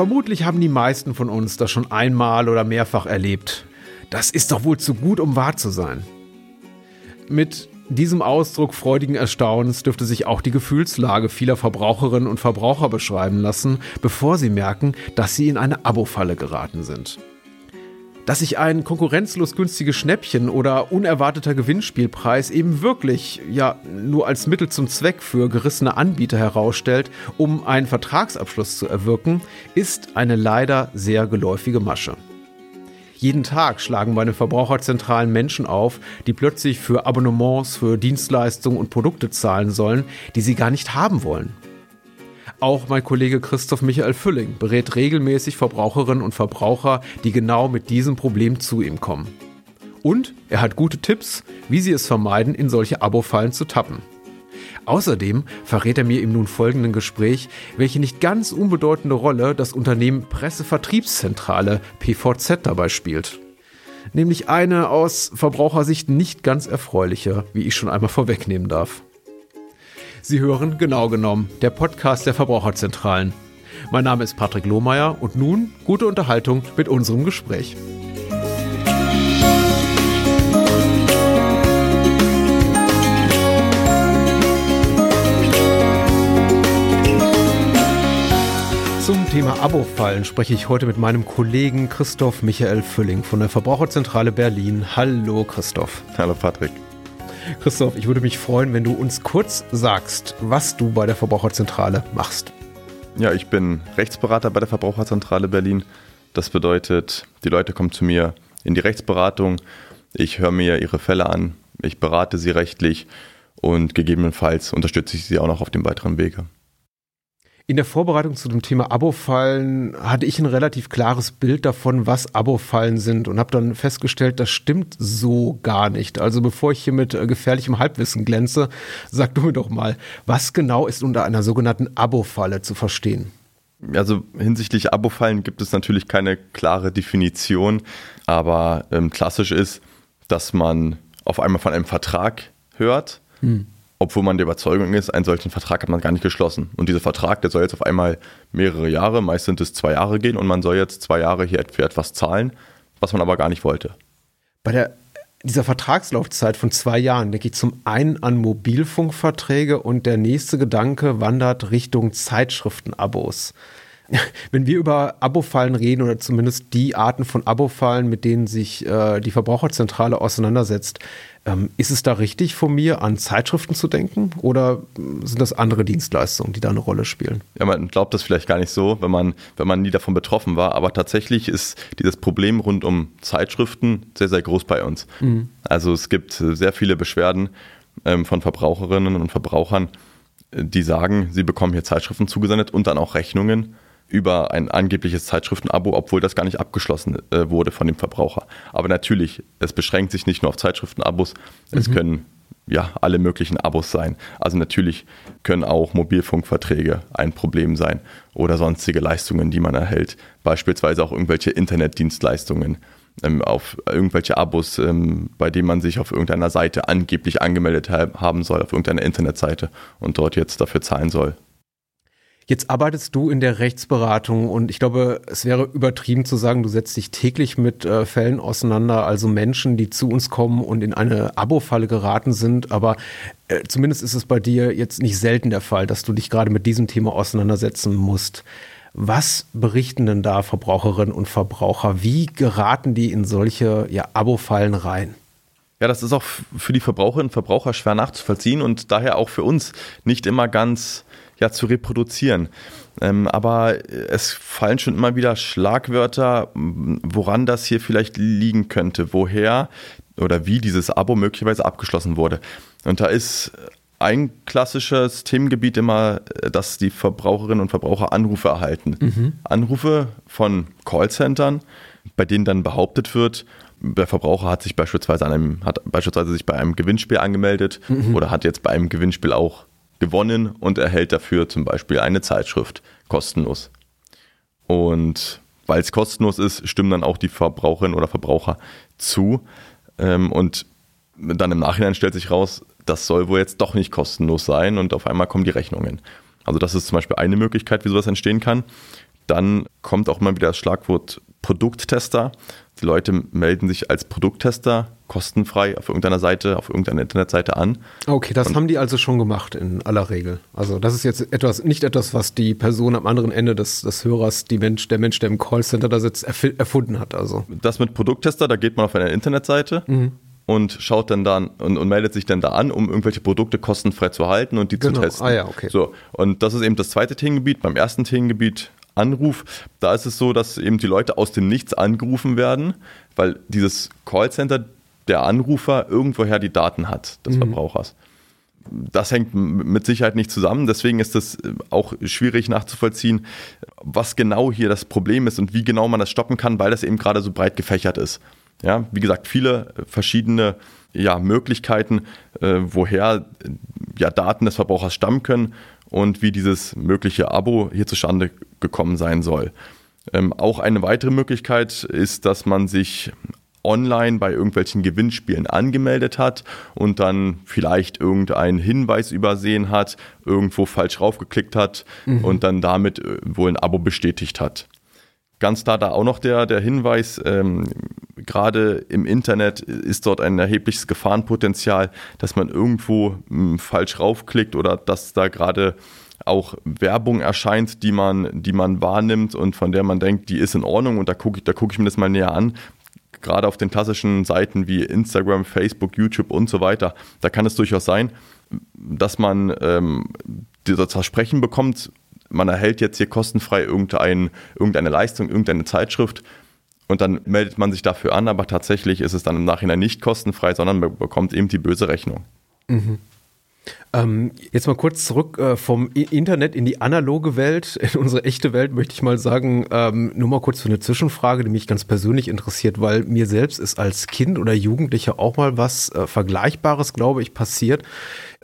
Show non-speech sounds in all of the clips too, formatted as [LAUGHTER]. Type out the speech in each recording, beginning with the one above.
Vermutlich haben die meisten von uns das schon einmal oder mehrfach erlebt. Das ist doch wohl zu gut, um wahr zu sein. Mit diesem Ausdruck freudigen Erstaunens dürfte sich auch die Gefühlslage vieler Verbraucherinnen und Verbraucher beschreiben lassen, bevor sie merken, dass sie in eine Abo-Falle geraten sind. Dass sich ein konkurrenzlos günstiges Schnäppchen oder unerwarteter Gewinnspielpreis eben wirklich ja nur als Mittel zum Zweck für gerissene Anbieter herausstellt, um einen Vertragsabschluss zu erwirken, ist eine leider sehr geläufige Masche. Jeden Tag schlagen bei den Verbraucherzentralen Menschen auf, die plötzlich für Abonnements, für Dienstleistungen und Produkte zahlen sollen, die sie gar nicht haben wollen. Auch mein Kollege Christoph Michael Fülling berät regelmäßig Verbraucherinnen und Verbraucher, die genau mit diesem Problem zu ihm kommen. Und er hat gute Tipps, wie sie es vermeiden, in solche Abo-Fallen zu tappen. Außerdem verrät er mir im nun folgenden Gespräch, welche nicht ganz unbedeutende Rolle das Unternehmen Pressevertriebszentrale PVZ dabei spielt. Nämlich eine aus Verbrauchersicht nicht ganz erfreuliche, wie ich schon einmal vorwegnehmen darf. Sie hören genau genommen der Podcast der Verbraucherzentralen. Mein Name ist Patrick Lohmeier und nun gute Unterhaltung mit unserem Gespräch. Zum Thema Abo-Fallen spreche ich heute mit meinem Kollegen Christoph Michael Fülling von der Verbraucherzentrale Berlin. Hallo Christoph. Hallo Patrick. Christoph, ich würde mich freuen, wenn du uns kurz sagst, was du bei der Verbraucherzentrale machst. Ja, ich bin Rechtsberater bei der Verbraucherzentrale Berlin. Das bedeutet, die Leute kommen zu mir in die Rechtsberatung. Ich höre mir ihre Fälle an, ich berate sie rechtlich und gegebenenfalls unterstütze ich sie auch noch auf dem weiteren Wege. In der Vorbereitung zu dem Thema Abo-Fallen hatte ich ein relativ klares Bild davon, was Abo-Fallen sind und habe dann festgestellt, das stimmt so gar nicht. Also bevor ich hier mit äh, gefährlichem Halbwissen glänze, sag du mir doch mal, was genau ist unter einer sogenannten Abo-Falle zu verstehen? Also hinsichtlich Abo-Fallen gibt es natürlich keine klare Definition, aber ähm, klassisch ist, dass man auf einmal von einem Vertrag hört. Hm obwohl man der Überzeugung ist, einen solchen Vertrag hat man gar nicht geschlossen. Und dieser Vertrag, der soll jetzt auf einmal mehrere Jahre, meist sind es zwei Jahre gehen und man soll jetzt zwei Jahre hier für etwas zahlen, was man aber gar nicht wollte. Bei der, dieser Vertragslaufzeit von zwei Jahren denke ich zum einen an Mobilfunkverträge und der nächste Gedanke wandert Richtung Zeitschriftenabos. [LAUGHS] Wenn wir über Abo-Fallen reden oder zumindest die Arten von Abo-Fallen, mit denen sich äh, die Verbraucherzentrale auseinandersetzt, ähm, ist es da richtig von mir, an Zeitschriften zu denken oder sind das andere Dienstleistungen, die da eine Rolle spielen? Ja, man glaubt das vielleicht gar nicht so, wenn man, wenn man nie davon betroffen war, aber tatsächlich ist dieses Problem rund um Zeitschriften sehr, sehr groß bei uns. Mhm. Also es gibt sehr viele Beschwerden ähm, von Verbraucherinnen und Verbrauchern, die sagen, sie bekommen hier Zeitschriften zugesendet und dann auch Rechnungen über ein angebliches Zeitschriftenabo, obwohl das gar nicht abgeschlossen äh, wurde von dem Verbraucher. Aber natürlich, es beschränkt sich nicht nur auf Zeitschriftenabos, es mhm. können ja alle möglichen Abos sein. Also natürlich können auch Mobilfunkverträge ein Problem sein oder sonstige Leistungen, die man erhält, beispielsweise auch irgendwelche Internetdienstleistungen ähm, auf irgendwelche Abos, ähm, bei denen man sich auf irgendeiner Seite angeblich angemeldet haben soll, auf irgendeiner Internetseite und dort jetzt dafür zahlen soll. Jetzt arbeitest du in der Rechtsberatung und ich glaube, es wäre übertrieben zu sagen, du setzt dich täglich mit äh, Fällen auseinander, also Menschen, die zu uns kommen und in eine Abo-Falle geraten sind. Aber äh, zumindest ist es bei dir jetzt nicht selten der Fall, dass du dich gerade mit diesem Thema auseinandersetzen musst. Was berichten denn da Verbraucherinnen und Verbraucher? Wie geraten die in solche ja, Abo-Fallen rein? Ja, das ist auch für die Verbraucherinnen und Verbraucher schwer nachzuvollziehen und daher auch für uns nicht immer ganz ja, zu reproduzieren. Ähm, aber es fallen schon immer wieder Schlagwörter, woran das hier vielleicht liegen könnte, woher oder wie dieses Abo möglicherweise abgeschlossen wurde. Und da ist ein klassisches Themengebiet immer, dass die Verbraucherinnen und Verbraucher Anrufe erhalten. Mhm. Anrufe von Callcentern, bei denen dann behauptet wird, der Verbraucher hat sich beispielsweise an einem, hat beispielsweise sich bei einem Gewinnspiel angemeldet mhm. oder hat jetzt bei einem Gewinnspiel auch gewonnen und erhält dafür zum Beispiel eine Zeitschrift kostenlos. Und weil es kostenlos ist, stimmen dann auch die Verbraucherinnen oder Verbraucher zu. Ähm, und dann im Nachhinein stellt sich raus, das soll wohl jetzt doch nicht kostenlos sein und auf einmal kommen die Rechnungen. Also das ist zum Beispiel eine Möglichkeit, wie sowas entstehen kann. Dann kommt auch mal wieder das Schlagwort Produkttester. Die Leute melden sich als Produkttester kostenfrei auf irgendeiner Seite, auf irgendeiner Internetseite an. Okay, das und haben die also schon gemacht in aller Regel. Also das ist jetzt etwas, nicht etwas, was die Person am anderen Ende des, des Hörers, die Mensch, der Mensch, der im Callcenter da sitzt, erfunden hat. Also. Das mit Produkttester, da geht man auf eine Internetseite mhm. und schaut dann da und, und, meldet sich dann da an, um irgendwelche Produkte kostenfrei zu halten und die genau. zu testen. Ah ja, okay. So, und das ist eben das zweite Themengebiet. Beim ersten Themengebiet Anruf, da ist es so, dass eben die Leute aus dem Nichts angerufen werden, weil dieses Callcenter, der Anrufer irgendwoher die Daten hat des mhm. Verbrauchers. Das hängt mit Sicherheit nicht zusammen, deswegen ist es auch schwierig nachzuvollziehen, was genau hier das Problem ist und wie genau man das stoppen kann, weil das eben gerade so breit gefächert ist. Ja, wie gesagt, viele verschiedene ja, Möglichkeiten, äh, woher ja, Daten des Verbrauchers stammen können und wie dieses mögliche Abo hier zustande gekommen sein soll. Ähm, auch eine weitere Möglichkeit ist, dass man sich online bei irgendwelchen Gewinnspielen angemeldet hat und dann vielleicht irgendeinen Hinweis übersehen hat, irgendwo falsch raufgeklickt hat mhm. und dann damit äh, wohl ein Abo bestätigt hat. Ganz klar da auch noch der, der Hinweis, ähm, gerade im Internet ist dort ein erhebliches Gefahrenpotenzial, dass man irgendwo mh, hm, falsch raufklickt oder dass da gerade auch Werbung erscheint, die man, die man wahrnimmt und von der man denkt, die ist in Ordnung und da gucke ich, da gucke ich mir das mal näher an. Gerade auf den klassischen Seiten wie Instagram, Facebook, YouTube und so weiter, da kann es durchaus sein, dass man ähm, das Versprechen bekommt, man erhält jetzt hier kostenfrei irgendein, irgendeine Leistung, irgendeine Zeitschrift und dann meldet man sich dafür an, aber tatsächlich ist es dann im Nachhinein nicht kostenfrei, sondern man bekommt eben die böse Rechnung. Mhm. Ähm, jetzt mal kurz zurück äh, vom Internet in die analoge Welt, [LAUGHS] in unsere echte Welt, möchte ich mal sagen, ähm, nur mal kurz für eine Zwischenfrage, die mich ganz persönlich interessiert, weil mir selbst ist als Kind oder Jugendlicher auch mal was äh, Vergleichbares, glaube ich, passiert.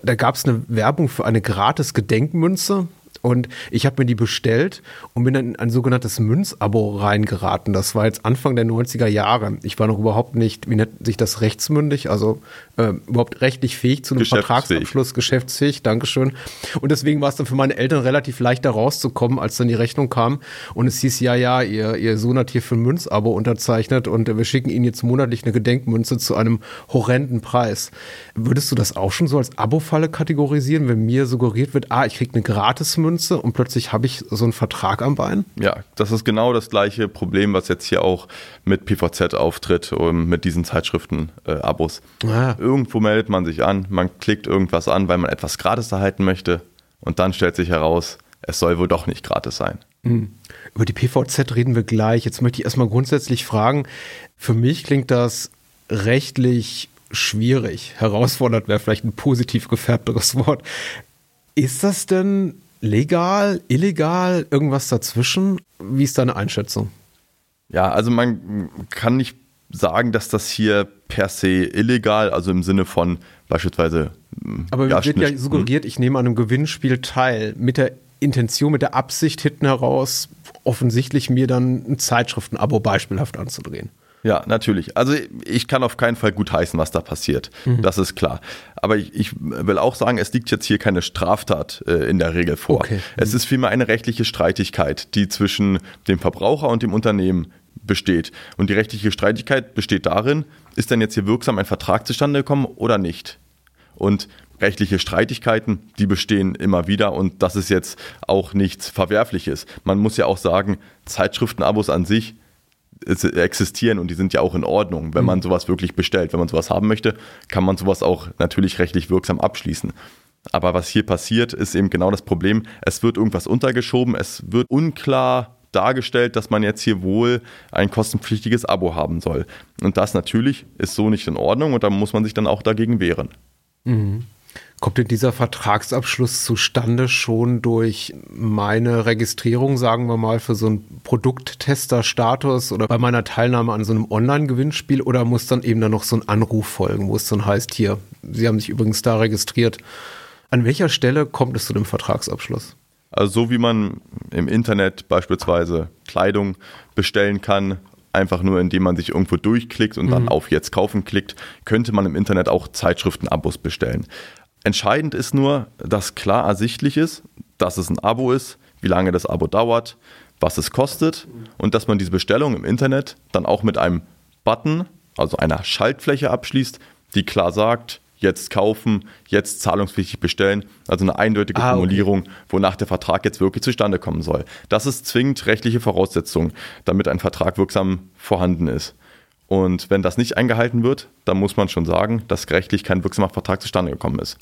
Da gab es eine Werbung für eine gratis Gedenkmünze und ich habe mir die bestellt und bin dann in ein sogenanntes Münzabo reingeraten. Das war jetzt Anfang der 90er Jahre. Ich war noch überhaupt nicht, wie nennt sich das, rechtsmündig, also äh, überhaupt rechtlich fähig zu einem Vertragsabschluss, geschäftsfähig, Dankeschön. Und deswegen war es dann für meine Eltern relativ leicht, da rauszukommen, als dann die Rechnung kam. Und es hieß, ja, ja, ihr, ihr Sohn hat hier für ein Münzabo unterzeichnet und wir schicken Ihnen jetzt monatlich eine Gedenkmünze zu einem horrenden Preis. Würdest du das auch schon so als Abo-Falle kategorisieren, wenn mir suggeriert wird, ah, ich kriege eine Gratismünze Münze und plötzlich habe ich so einen Vertrag am Bein? Ja, das ist genau das gleiche Problem, was jetzt hier auch mit PVZ auftritt, und mit diesen Zeitschriften-Abos. Äh, ah. Irgendwo meldet man sich an, man klickt irgendwas an, weil man etwas gratis erhalten möchte und dann stellt sich heraus, es soll wohl doch nicht gratis sein. Mhm. Über die PVZ reden wir gleich. Jetzt möchte ich erstmal grundsätzlich fragen, für mich klingt das rechtlich schwierig. Herausfordernd wäre vielleicht ein positiv gefärbteres Wort. Ist das denn legal, illegal, irgendwas dazwischen? Wie ist deine Einschätzung? Ja, also man kann nicht sagen, dass das hier per se illegal, also im Sinne von beispielsweise. Hm, Aber ja, wird ja suggeriert, ich nehme an einem Gewinnspiel teil, mit der Intention, mit der Absicht hinten heraus, offensichtlich mir dann ein Zeitschriftenabo beispielhaft anzudrehen. Ja, natürlich. Also ich kann auf keinen Fall gut heißen, was da passiert. Mhm. Das ist klar. Aber ich, ich, will auch sagen, es liegt jetzt hier keine Straftat äh, in der Regel vor. Okay. Es ist vielmehr eine rechtliche Streitigkeit, die zwischen dem Verbraucher und dem Unternehmen besteht. Und die rechtliche Streitigkeit besteht darin, ist denn jetzt hier wirksam ein Vertrag zustande gekommen oder nicht? Und rechtliche Streitigkeiten, die bestehen immer wieder und das ist jetzt auch nichts Verwerfliches. Man muss ja auch sagen, Zeitschriftenabos an sich existieren und die sind ja auch in Ordnung, wenn man mhm. sowas wirklich bestellt. Wenn man sowas haben möchte, kann man sowas auch natürlich rechtlich wirksam abschließen. Aber was hier passiert, ist eben genau das Problem. Es wird irgendwas untergeschoben, es wird unklar dargestellt, dass man jetzt hier wohl ein kostenpflichtiges Abo haben soll. Und das natürlich ist so nicht in Ordnung und da muss man sich dann auch dagegen wehren. Mhm. Kommt denn dieser Vertragsabschluss zustande schon durch meine Registrierung, sagen wir mal, für so einen Produkttester-Status oder bei meiner Teilnahme an so einem Online-Gewinnspiel oder muss dann eben dann noch so ein Anruf folgen, wo es dann heißt, hier, Sie haben sich übrigens da registriert. An welcher Stelle kommt es zu dem Vertragsabschluss? Also so wie man im Internet beispielsweise Kleidung bestellen kann, einfach nur indem man sich irgendwo durchklickt und mhm. dann auf Jetzt kaufen klickt, könnte man im Internet auch Zeitschriftenabos bestellen. Entscheidend ist nur, dass klar ersichtlich ist, dass es ein Abo ist, wie lange das Abo dauert, was es kostet und dass man diese Bestellung im Internet dann auch mit einem Button, also einer Schaltfläche abschließt, die klar sagt, jetzt kaufen, jetzt zahlungspflichtig bestellen. Also eine eindeutige ah, Formulierung, okay. wonach der Vertrag jetzt wirklich zustande kommen soll. Das ist zwingend rechtliche Voraussetzung, damit ein Vertrag wirksam vorhanden ist. Und wenn das nicht eingehalten wird, dann muss man schon sagen, dass rechtlich kein wirksamer Vertrag zustande gekommen ist.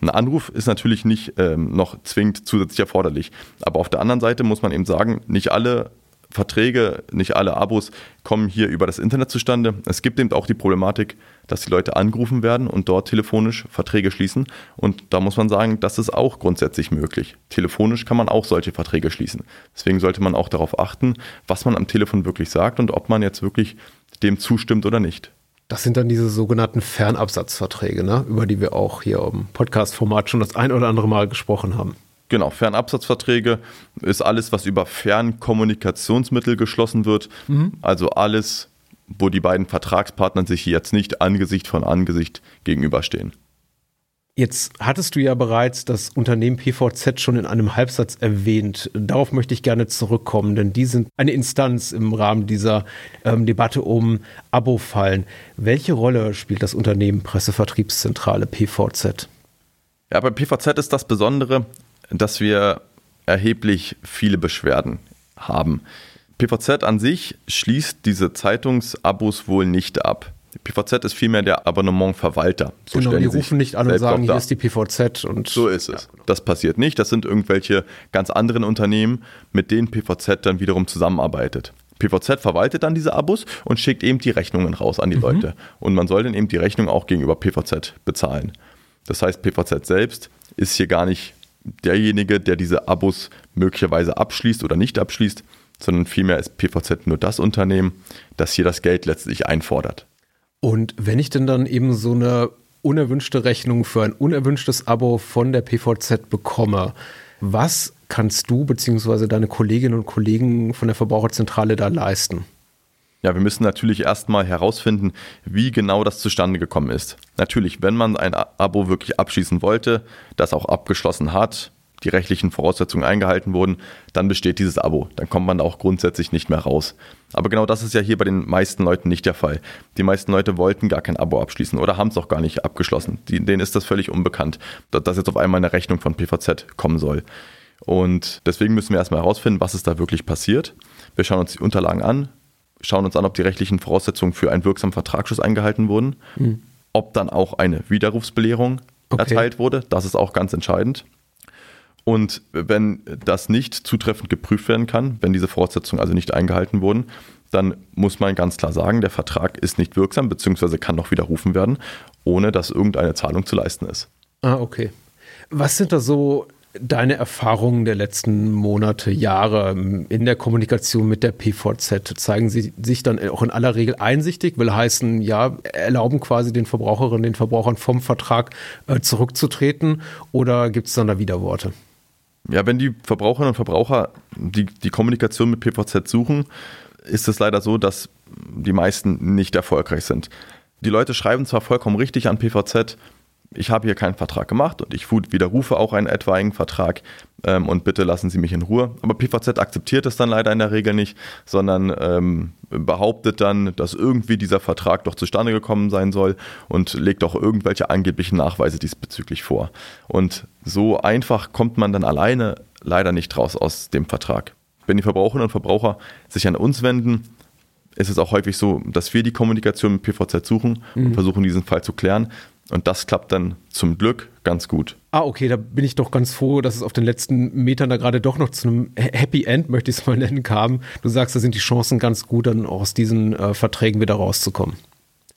Ein Anruf ist natürlich nicht ähm, noch zwingend zusätzlich erforderlich. Aber auf der anderen Seite muss man eben sagen, nicht alle Verträge, nicht alle Abos kommen hier über das Internet zustande. Es gibt eben auch die Problematik, dass die Leute angerufen werden und dort telefonisch Verträge schließen. Und da muss man sagen, das ist auch grundsätzlich möglich. Telefonisch kann man auch solche Verträge schließen. Deswegen sollte man auch darauf achten, was man am Telefon wirklich sagt und ob man jetzt wirklich dem zustimmt oder nicht. Das sind dann diese sogenannten Fernabsatzverträge, ne? über die wir auch hier im Podcast-Format schon das ein oder andere Mal gesprochen haben. Genau, Fernabsatzverträge ist alles, was über Fernkommunikationsmittel geschlossen wird. Mhm. Also alles, wo die beiden Vertragspartner sich jetzt nicht Angesicht von Angesicht gegenüberstehen. Jetzt hattest du ja bereits das Unternehmen PVZ schon in einem Halbsatz erwähnt. Darauf möchte ich gerne zurückkommen, denn die sind eine Instanz im Rahmen dieser ähm, Debatte um Abo-Fallen. Welche Rolle spielt das Unternehmen Pressevertriebszentrale PVZ? Ja, bei PVZ ist das Besondere, dass wir erheblich viele Beschwerden haben. PVZ an sich schließt diese Zeitungsabos wohl nicht ab. Die PVZ ist vielmehr der Abonnementverwalter. So genau, die rufen nicht an und sagen, hier ist die PVZ. Und so ist es. Ja, genau. Das passiert nicht. Das sind irgendwelche ganz anderen Unternehmen, mit denen PVZ dann wiederum zusammenarbeitet. PVZ verwaltet dann diese Abos und schickt eben die Rechnungen raus an die mhm. Leute. Und man soll dann eben die Rechnung auch gegenüber PVZ bezahlen. Das heißt, PVZ selbst ist hier gar nicht derjenige, der diese Abos möglicherweise abschließt oder nicht abschließt, sondern vielmehr ist PVZ nur das Unternehmen, das hier das Geld letztlich einfordert. Und wenn ich denn dann eben so eine unerwünschte Rechnung für ein unerwünschtes Abo von der PVZ bekomme, was kannst du bzw. deine Kolleginnen und Kollegen von der Verbraucherzentrale da leisten? Ja, wir müssen natürlich erstmal herausfinden, wie genau das zustande gekommen ist. Natürlich, wenn man ein Abo wirklich abschließen wollte, das auch abgeschlossen hat, die rechtlichen Voraussetzungen eingehalten wurden, dann besteht dieses Abo. Dann kommt man auch grundsätzlich nicht mehr raus. Aber genau das ist ja hier bei den meisten Leuten nicht der Fall. Die meisten Leute wollten gar kein Abo abschließen oder haben es auch gar nicht abgeschlossen. Denen ist das völlig unbekannt, dass jetzt auf einmal eine Rechnung von PVZ kommen soll. Und deswegen müssen wir erstmal herausfinden, was ist da wirklich passiert. Wir schauen uns die Unterlagen an, schauen uns an, ob die rechtlichen Voraussetzungen für einen wirksamen Vertragsschluss eingehalten wurden, mhm. ob dann auch eine Widerrufsbelehrung okay. erteilt wurde. Das ist auch ganz entscheidend. Und wenn das nicht zutreffend geprüft werden kann, wenn diese Voraussetzungen also nicht eingehalten wurden, dann muss man ganz klar sagen, der Vertrag ist nicht wirksam bzw. kann noch widerrufen werden, ohne dass irgendeine Zahlung zu leisten ist. Ah, okay. Was sind da so deine Erfahrungen der letzten Monate, Jahre in der Kommunikation mit der PVZ? Zeigen sie sich dann auch in aller Regel einsichtig? Will heißen, ja, erlauben quasi den Verbraucherinnen, den Verbrauchern vom Vertrag äh, zurückzutreten oder gibt es dann da Widerworte? Ja, wenn die Verbraucherinnen und Verbraucher die, die Kommunikation mit PVZ suchen, ist es leider so, dass die meisten nicht erfolgreich sind. Die Leute schreiben zwar vollkommen richtig an PVZ, ich habe hier keinen Vertrag gemacht und ich widerrufe auch einen etwaigen Vertrag ähm, und bitte lassen Sie mich in Ruhe. Aber PVZ akzeptiert es dann leider in der Regel nicht, sondern ähm, behauptet dann, dass irgendwie dieser Vertrag doch zustande gekommen sein soll und legt auch irgendwelche angeblichen Nachweise diesbezüglich vor. Und so einfach kommt man dann alleine leider nicht raus aus dem Vertrag. Wenn die Verbraucherinnen und Verbraucher sich an uns wenden, ist es auch häufig so, dass wir die Kommunikation mit PVZ suchen mhm. und versuchen, diesen Fall zu klären. Und das klappt dann zum Glück ganz gut. Ah, okay, da bin ich doch ganz froh, dass es auf den letzten Metern da gerade doch noch zu einem Happy End, möchte ich es mal nennen, kam. Du sagst, da sind die Chancen ganz gut, dann aus diesen äh, Verträgen wieder rauszukommen.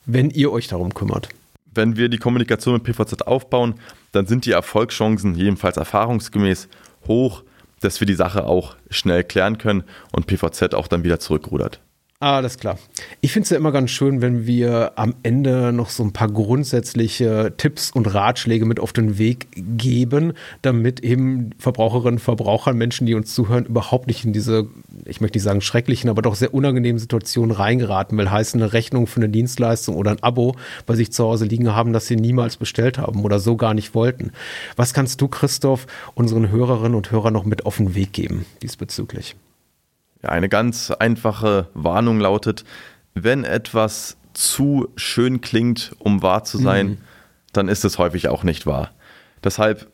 Wenn ihr euch darum kümmert. Wenn wir die Kommunikation mit PVZ aufbauen, dann sind die Erfolgschancen jedenfalls erfahrungsgemäß hoch, dass wir die Sache auch schnell klären können und PVZ auch dann wieder zurückrudert. Alles klar. Ich finde es ja immer ganz schön, wenn wir am Ende noch so ein paar grundsätzliche Tipps und Ratschläge mit auf den Weg geben, damit eben Verbraucherinnen, Verbraucher, Menschen, die uns zuhören, überhaupt nicht in diese, ich möchte nicht sagen schrecklichen, aber doch sehr unangenehmen Situationen reingeraten will. Heißt eine Rechnung für eine Dienstleistung oder ein Abo bei sich zu Hause liegen haben, das sie niemals bestellt haben oder so gar nicht wollten. Was kannst du, Christoph, unseren Hörerinnen und Hörern noch mit auf den Weg geben diesbezüglich? Ja, eine ganz einfache Warnung lautet, wenn etwas zu schön klingt, um wahr zu sein, mhm. dann ist es häufig auch nicht wahr. Deshalb,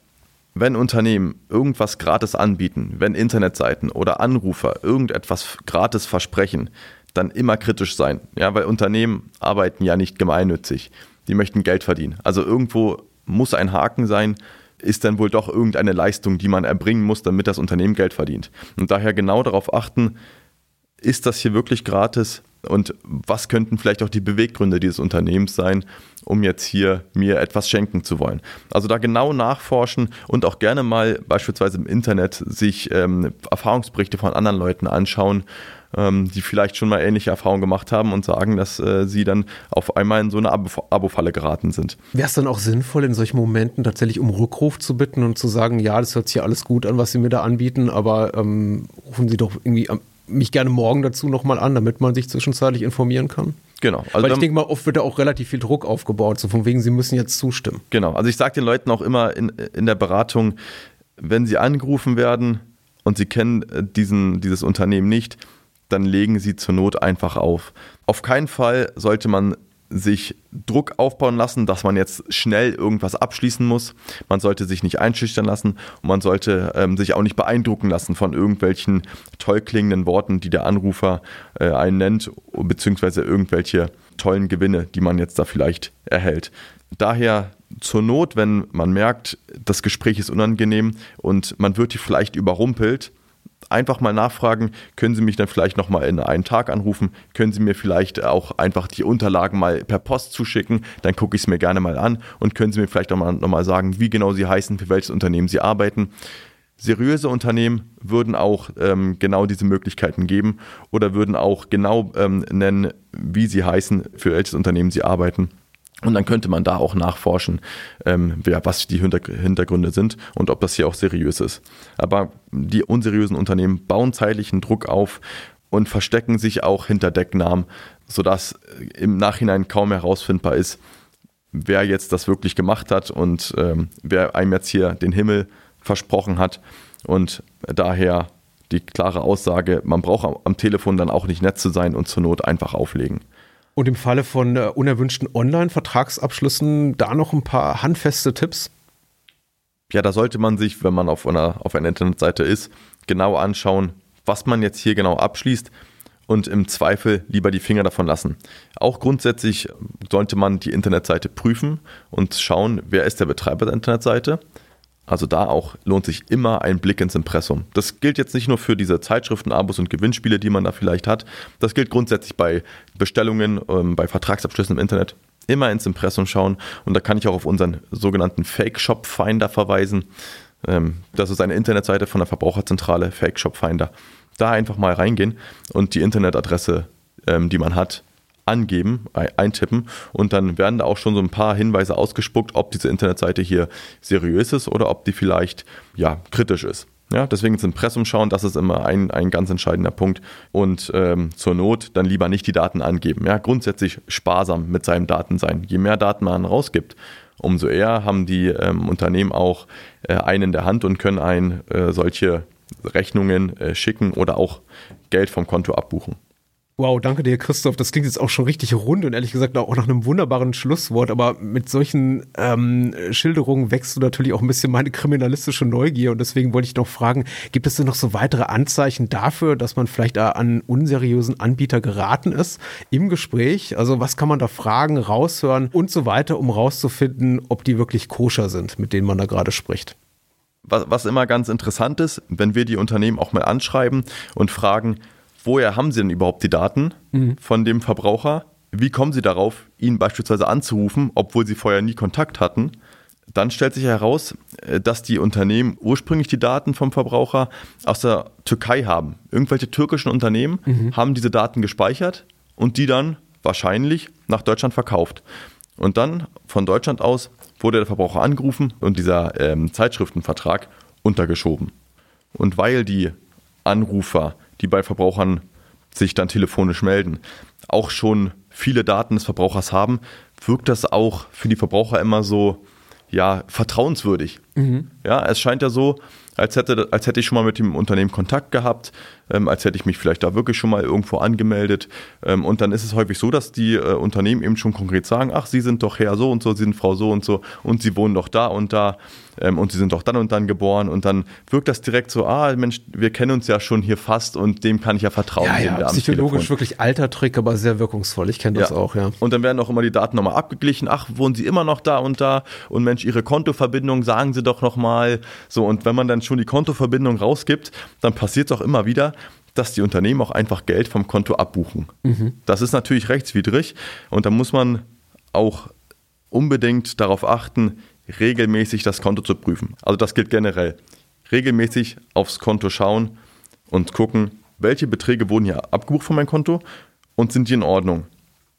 wenn Unternehmen irgendwas gratis anbieten, wenn Internetseiten oder Anrufer irgendetwas gratis versprechen, dann immer kritisch sein. Ja, weil Unternehmen arbeiten ja nicht gemeinnützig. Die möchten Geld verdienen. Also irgendwo muss ein Haken sein, ist dann wohl doch irgendeine Leistung, die man erbringen muss, damit das Unternehmen Geld verdient. Und daher genau darauf achten, ist das hier wirklich gratis und was könnten vielleicht auch die Beweggründe dieses Unternehmens sein, um jetzt hier mir etwas schenken zu wollen. Also da genau nachforschen und auch gerne mal beispielsweise im Internet sich ähm, Erfahrungsberichte von anderen Leuten anschauen ähm, die vielleicht schon mal ähnliche Erfahrungen gemacht haben und sagen, dass äh, sie dann auf einmal in so eine Abo-Falle geraten sind. Wäre es dann auch sinnvoll, in solchen Momenten tatsächlich um Rückruf zu bitten und zu sagen, ja, das hört sich alles gut an, was Sie mir da anbieten, aber ähm, rufen Sie doch irgendwie mich gerne morgen dazu nochmal an, damit man sich zwischenzeitlich informieren kann? Genau. Also Weil ich denke mal, oft wird da auch relativ viel Druck aufgebaut, so von wegen, sie müssen jetzt zustimmen. Genau. Also ich sage den Leuten auch immer in, in der Beratung, wenn sie angerufen werden und sie kennen äh, diesen, dieses Unternehmen nicht, dann legen sie zur Not einfach auf. Auf keinen Fall sollte man sich Druck aufbauen lassen, dass man jetzt schnell irgendwas abschließen muss. Man sollte sich nicht einschüchtern lassen und man sollte ähm, sich auch nicht beeindrucken lassen von irgendwelchen toll klingenden Worten, die der Anrufer äh, einen nennt, beziehungsweise irgendwelche tollen Gewinne, die man jetzt da vielleicht erhält. Daher zur Not, wenn man merkt, das Gespräch ist unangenehm und man wird hier vielleicht überrumpelt, einfach mal nachfragen, können Sie mich dann vielleicht nochmal in einen Tag anrufen, können Sie mir vielleicht auch einfach die Unterlagen mal per Post zuschicken, dann gucke ich es mir gerne mal an und können Sie mir vielleicht auch mal nochmal sagen, wie genau Sie heißen, für welches Unternehmen Sie arbeiten. Seriöse Unternehmen würden auch ähm, genau diese Möglichkeiten geben oder würden auch genau ähm, nennen, wie sie heißen, für welches Unternehmen sie arbeiten. Und dann könnte man da auch nachforschen, ähm, wer, was die Hintergründe sind und ob das hier auch seriös ist. Aber die unseriösen Unternehmen bauen zeitlichen Druck auf und verstecken sich auch hinter Decknamen, sodass im Nachhinein kaum herausfindbar ist, wer jetzt das wirklich gemacht hat und ähm, wer einem jetzt hier den Himmel versprochen hat. Und daher die klare Aussage, man braucht am Telefon dann auch nicht nett zu sein und zur Not einfach auflegen. Und im Falle von äh, unerwünschten Online-Vertragsabschlüssen da noch ein paar handfeste Tipps? Ja, da sollte man sich, wenn man auf einer, auf einer Internetseite ist, genau anschauen, was man jetzt hier genau abschließt und im Zweifel lieber die Finger davon lassen. Auch grundsätzlich sollte man die Internetseite prüfen und schauen, wer ist der Betreiber der Internetseite also da auch lohnt sich immer ein Blick ins Impressum. Das gilt jetzt nicht nur für diese Zeitschriften, Abos und Gewinnspiele, die man da vielleicht hat. Das gilt grundsätzlich bei Bestellungen, ähm, bei Vertragsabschlüssen im Internet. Immer ins Impressum schauen und da kann ich auch auf unseren sogenannten Fake Shop Finder verweisen. Ähm, das ist eine Internetseite von der Verbraucherzentrale Fake Shop Finder. Da einfach mal reingehen und die Internetadresse, ähm, die man hat, angeben, eintippen und dann werden da auch schon so ein paar Hinweise ausgespuckt, ob diese Internetseite hier seriös ist oder ob die vielleicht ja kritisch ist. Ja, deswegen ins Impressum schauen, das ist immer ein, ein ganz entscheidender Punkt. Und ähm, zur Not dann lieber nicht die Daten angeben. Ja, grundsätzlich sparsam mit seinem Daten sein. Je mehr Daten man rausgibt, umso eher haben die ähm, Unternehmen auch äh, einen in der Hand und können ein äh, solche Rechnungen äh, schicken oder auch Geld vom Konto abbuchen. Wow, danke dir, Christoph. Das klingt jetzt auch schon richtig rund und ehrlich gesagt auch nach einem wunderbaren Schlusswort. Aber mit solchen ähm, Schilderungen wächst du natürlich auch ein bisschen meine kriminalistische Neugier. Und deswegen wollte ich noch fragen, gibt es denn noch so weitere Anzeichen dafür, dass man vielleicht an unseriösen Anbieter geraten ist im Gespräch? Also was kann man da fragen, raushören und so weiter, um rauszufinden, ob die wirklich koscher sind, mit denen man da gerade spricht? Was, was immer ganz interessant ist, wenn wir die Unternehmen auch mal anschreiben und fragen, woher haben Sie denn überhaupt die Daten mhm. von dem Verbraucher? Wie kommen Sie darauf, ihn beispielsweise anzurufen, obwohl Sie vorher nie Kontakt hatten? Dann stellt sich heraus, äh, dass die Unternehmen ursprünglich die Daten vom Verbraucher aus der Türkei haben. Irgendwelche türkischen Unternehmen mhm. haben diese Daten gespeichert und die dann wahrscheinlich nach Deutschland verkauft. Und dann von Deutschland aus wurde der Verbraucher angerufen und dieser ähm, Zeitschriftenvertrag untergeschoben. Und weil die Anrufer die bei Verbrauchern sich dann telefonisch melden, auch schon viele Daten des Verbrauchers haben, wirkt das auch für die Verbraucher immer so ja, vertrauenswürdig. Mhm. Ja, es scheint ja so, als hätte, als hätte ich schon mal mit dem Unternehmen Kontakt gehabt, ähm, als hätte ich mich vielleicht da wirklich schon mal irgendwo angemeldet. Ähm, und dann ist es häufig so, dass die äh, Unternehmen eben schon konkret sagen, ach, Sie sind doch Herr so und so, Sie sind Frau so und so und Sie wohnen doch da und da ähm, und Sie sind doch dann und dann geboren. Und dann wirkt das direkt so, ah, Mensch, wir kennen uns ja schon hier fast und dem kann ich ja vertrauen. Ja, ja, psychologisch wirklich alter Trick, aber sehr wirkungsvoll. Ich kenne das ja. auch, ja. Und dann werden auch immer die Daten nochmal abgeglichen. Ach, wohnen Sie immer noch da und da? Und Mensch, Ihre Kontoverbindung sagen Sie doch nochmal. So, und wenn man dann schon die Kontoverbindung rausgibt, dann passiert es auch immer wieder, dass die Unternehmen auch einfach Geld vom Konto abbuchen. Mhm. Das ist natürlich rechtswidrig und da muss man auch unbedingt darauf achten, regelmäßig das Konto zu prüfen. Also das gilt generell. Regelmäßig aufs Konto schauen und gucken, welche Beträge wurden hier abgebucht von meinem Konto und sind die in Ordnung.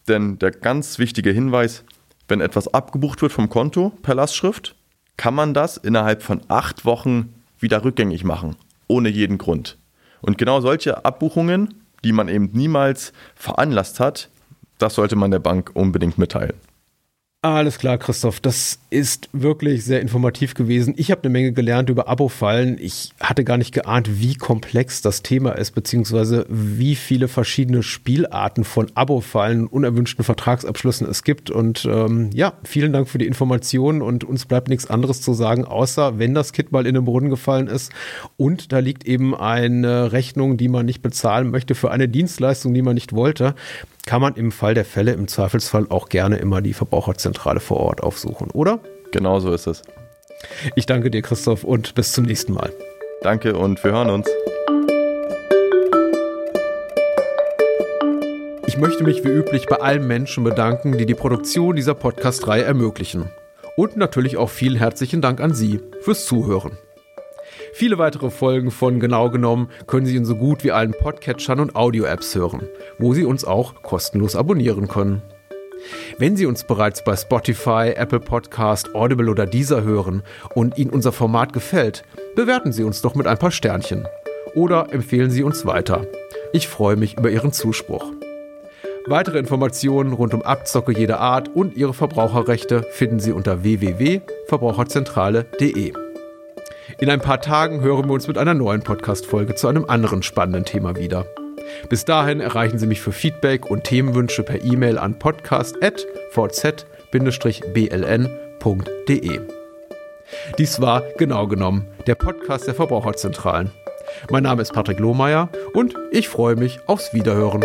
Denn der ganz wichtige Hinweis, wenn etwas abgebucht wird vom Konto per Lastschrift, kann man das innerhalb von acht Wochen wieder rückgängig machen, ohne jeden Grund. Und genau solche Abbuchungen, die man eben niemals veranlasst hat, das sollte man der Bank unbedingt mitteilen. Alles klar, Christoph. Das ist wirklich sehr informativ gewesen. Ich habe eine Menge gelernt über Abo-Fallen. Ich hatte gar nicht geahnt, wie komplex das Thema ist, beziehungsweise wie viele verschiedene Spielarten von Abo-Fallen, unerwünschten Vertragsabschlüssen es gibt. Und ähm, ja, vielen Dank für die Informationen und uns bleibt nichts anderes zu sagen, außer wenn das Kit mal in den Brunnen gefallen ist und da liegt eben eine Rechnung, die man nicht bezahlen möchte für eine Dienstleistung, die man nicht wollte, kann man im Fall der Fälle im Zweifelsfall auch gerne immer die Verbraucherzentrale vor Ort aufsuchen, oder? Genau so ist es. Ich danke dir, Christoph, und bis zum nächsten Mal. Danke und wir hören uns. Ich möchte mich wie üblich bei allen Menschen bedanken, die die Produktion dieser Podcast-Reihe ermöglichen. Und natürlich auch vielen herzlichen Dank an Sie fürs Zuhören. Viele weitere Folgen von Genau genommen können Sie in so gut wie allen Podcatchern und Audio-Apps hören, wo Sie uns auch kostenlos abonnieren können. Wenn Sie uns bereits bei Spotify, Apple Podcast, Audible oder Deezer hören und Ihnen unser Format gefällt, bewerten Sie uns doch mit ein paar Sternchen. Oder empfehlen Sie uns weiter. Ich freue mich über Ihren Zuspruch. Weitere Informationen rund um Abzocke jeder Art und Ihre Verbraucherrechte finden Sie unter www.verbraucherzentrale.de. In ein paar Tagen hören wir uns mit einer neuen Podcast-Folge zu einem anderen spannenden Thema wieder. Bis dahin erreichen Sie mich für Feedback und Themenwünsche per E-Mail an podcast.vz-bln.de. Dies war genau genommen der Podcast der Verbraucherzentralen. Mein Name ist Patrick Lohmeier und ich freue mich aufs Wiederhören.